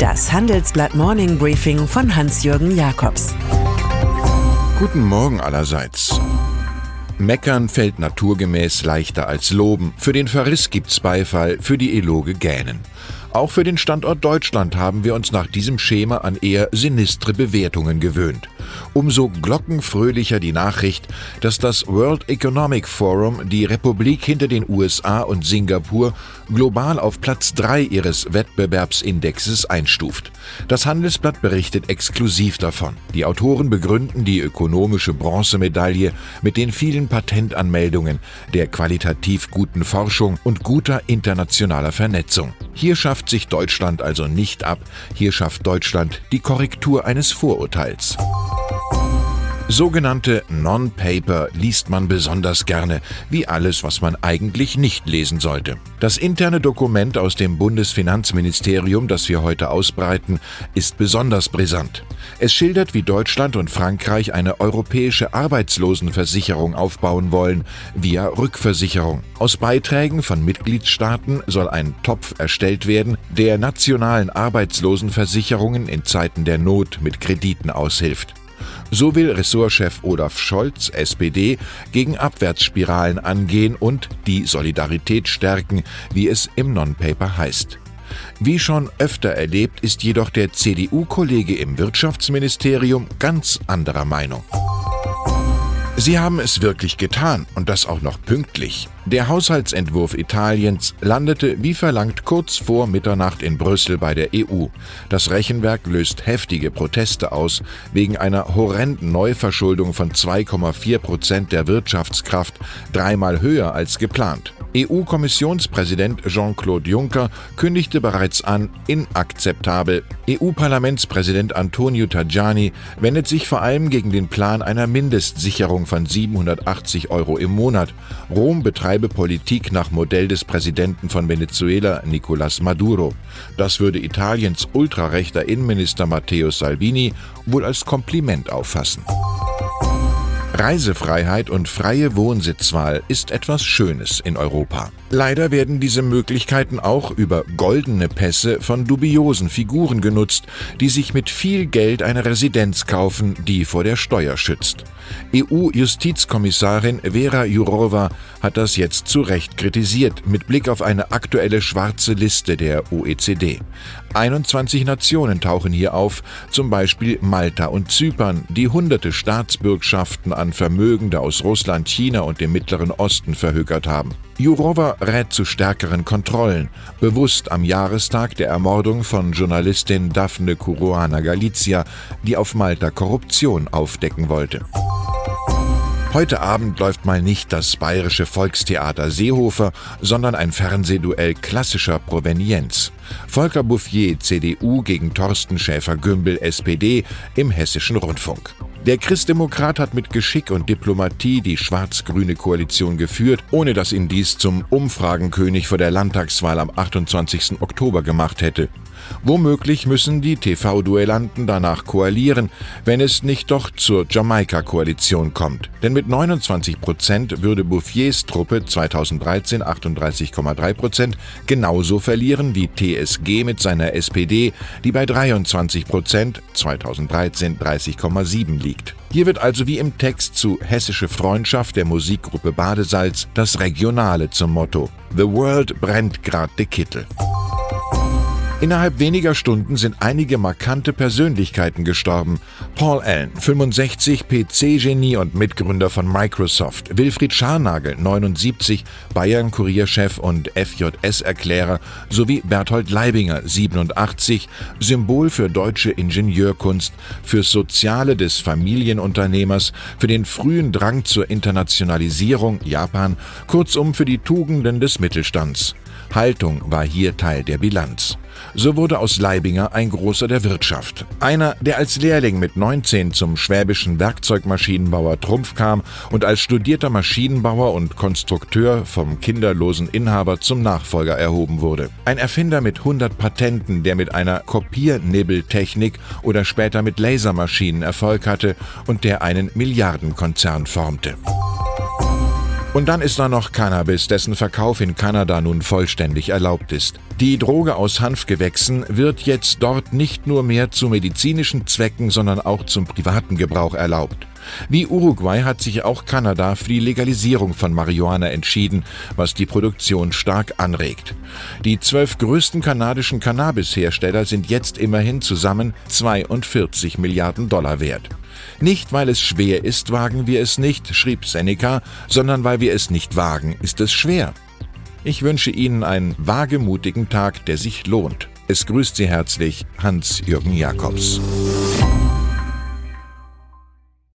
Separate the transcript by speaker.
Speaker 1: Das Handelsblatt Morning Briefing von Hans-Jürgen Jakobs.
Speaker 2: Guten Morgen allerseits. Meckern fällt naturgemäß leichter als loben. Für den Verriss gibt's Beifall, für die Eloge gähnen. Auch für den Standort Deutschland haben wir uns nach diesem Schema an eher sinistre Bewertungen gewöhnt. Umso glockenfröhlicher die Nachricht, dass das World Economic Forum die Republik hinter den USA und Singapur global auf Platz 3 ihres Wettbewerbsindexes einstuft. Das Handelsblatt berichtet exklusiv davon. Die Autoren begründen die ökonomische Bronzemedaille mit den vielen Patentanmeldungen, der qualitativ guten Forschung und guter internationaler Vernetzung. Hier schafft sich Deutschland also nicht ab, hier schafft Deutschland die Korrektur eines Vorurteils. Sogenannte Non-Paper liest man besonders gerne, wie alles, was man eigentlich nicht lesen sollte. Das interne Dokument aus dem Bundesfinanzministerium, das wir heute ausbreiten, ist besonders brisant. Es schildert, wie Deutschland und Frankreich eine europäische Arbeitslosenversicherung aufbauen wollen, via Rückversicherung. Aus Beiträgen von Mitgliedstaaten soll ein Topf erstellt werden, der nationalen Arbeitslosenversicherungen in Zeiten der Not mit Krediten aushilft. So will Ressortchef Olaf Scholz, SPD, gegen Abwärtsspiralen angehen und die Solidarität stärken, wie es im Non-Paper heißt. Wie schon öfter erlebt, ist jedoch der CDU-Kollege im Wirtschaftsministerium ganz anderer Meinung. Sie haben es wirklich getan und das auch noch pünktlich. Der Haushaltsentwurf Italiens landete wie verlangt kurz vor Mitternacht in Brüssel bei der EU. Das Rechenwerk löst heftige Proteste aus wegen einer horrenden Neuverschuldung von 2,4 Prozent der Wirtschaftskraft, dreimal höher als geplant. EU-Kommissionspräsident Jean-Claude Juncker kündigte bereits an, inakzeptabel. EU-Parlamentspräsident Antonio Tajani wendet sich vor allem gegen den Plan einer Mindestsicherung von 780 Euro im Monat. Rom betreibe Politik nach Modell des Präsidenten von Venezuela, Nicolás Maduro. Das würde Italiens ultrarechter Innenminister Matteo Salvini wohl als Kompliment auffassen. Reisefreiheit und freie Wohnsitzwahl ist etwas Schönes in Europa. Leider werden diese Möglichkeiten auch über goldene Pässe von dubiosen Figuren genutzt, die sich mit viel Geld eine Residenz kaufen, die vor der Steuer schützt. EU-Justizkommissarin Vera Jourova hat das jetzt zu Recht kritisiert, mit Blick auf eine aktuelle schwarze Liste der OECD. 21 Nationen tauchen hier auf, zum Beispiel Malta und Zypern, die hunderte Staatsbürgschaften an Vermögende aus Russland, China und dem Mittleren Osten verhökert haben. Jourova rät zu stärkeren Kontrollen, bewusst am Jahrestag der Ermordung von Journalistin Daphne Caruana Galizia, die auf Malta Korruption aufdecken wollte. Heute Abend läuft mal nicht das bayerische Volkstheater Seehofer, sondern ein Fernsehduell klassischer Provenienz. Volker Bouffier, CDU gegen Thorsten Schäfer-Gümbel, SPD im hessischen Rundfunk. Der Christdemokrat hat mit Geschick und Diplomatie die schwarz-grüne Koalition geführt, ohne dass ihn dies zum Umfragenkönig vor der Landtagswahl am 28. Oktober gemacht hätte. Womöglich müssen die TV-Duellanten danach koalieren, wenn es nicht doch zur Jamaika-Koalition kommt. Denn mit 29 Prozent würde Bouffiers Truppe 2013 38,3 Prozent genauso verlieren wie TSG mit seiner SPD, die bei 23 Prozent 2013 30,7 liegt. Hier wird also wie im Text zu Hessische Freundschaft der Musikgruppe Badesalz das Regionale zum Motto. The World brennt grad de Kittel. Innerhalb weniger Stunden sind einige markante Persönlichkeiten gestorben. Paul Allen, 65, PC-Genie und Mitgründer von Microsoft. Wilfried Scharnagel, 79, Bayern-Kurierchef und FJS-Erklärer. Sowie Berthold Leibinger, 87, Symbol für deutsche Ingenieurkunst, fürs Soziale des Familienunternehmers, für den frühen Drang zur Internationalisierung Japan, kurzum für die Tugenden des Mittelstands. Haltung war hier Teil der Bilanz. So wurde aus Leibinger ein Großer der Wirtschaft. Einer, der als Lehrling mit 19 zum schwäbischen Werkzeugmaschinenbauer Trumpf kam und als studierter Maschinenbauer und Konstrukteur vom kinderlosen Inhaber zum Nachfolger erhoben wurde. Ein Erfinder mit 100 Patenten, der mit einer Kopiernibbeltechnik oder später mit Lasermaschinen Erfolg hatte und der einen Milliardenkonzern formte. Und dann ist da noch Cannabis, dessen Verkauf in Kanada nun vollständig erlaubt ist. Die Droge aus Hanfgewächsen wird jetzt dort nicht nur mehr zu medizinischen Zwecken, sondern auch zum privaten Gebrauch erlaubt. Wie Uruguay hat sich auch Kanada für die Legalisierung von Marihuana entschieden, was die Produktion stark anregt. Die zwölf größten kanadischen Cannabishersteller sind jetzt immerhin zusammen 42 Milliarden Dollar wert. Nicht weil es schwer ist, wagen wir es nicht, schrieb Seneca, sondern weil wir es nicht wagen, ist es schwer. Ich wünsche Ihnen einen wagemutigen Tag, der sich lohnt. Es grüßt Sie herzlich Hans-Jürgen Jakobs.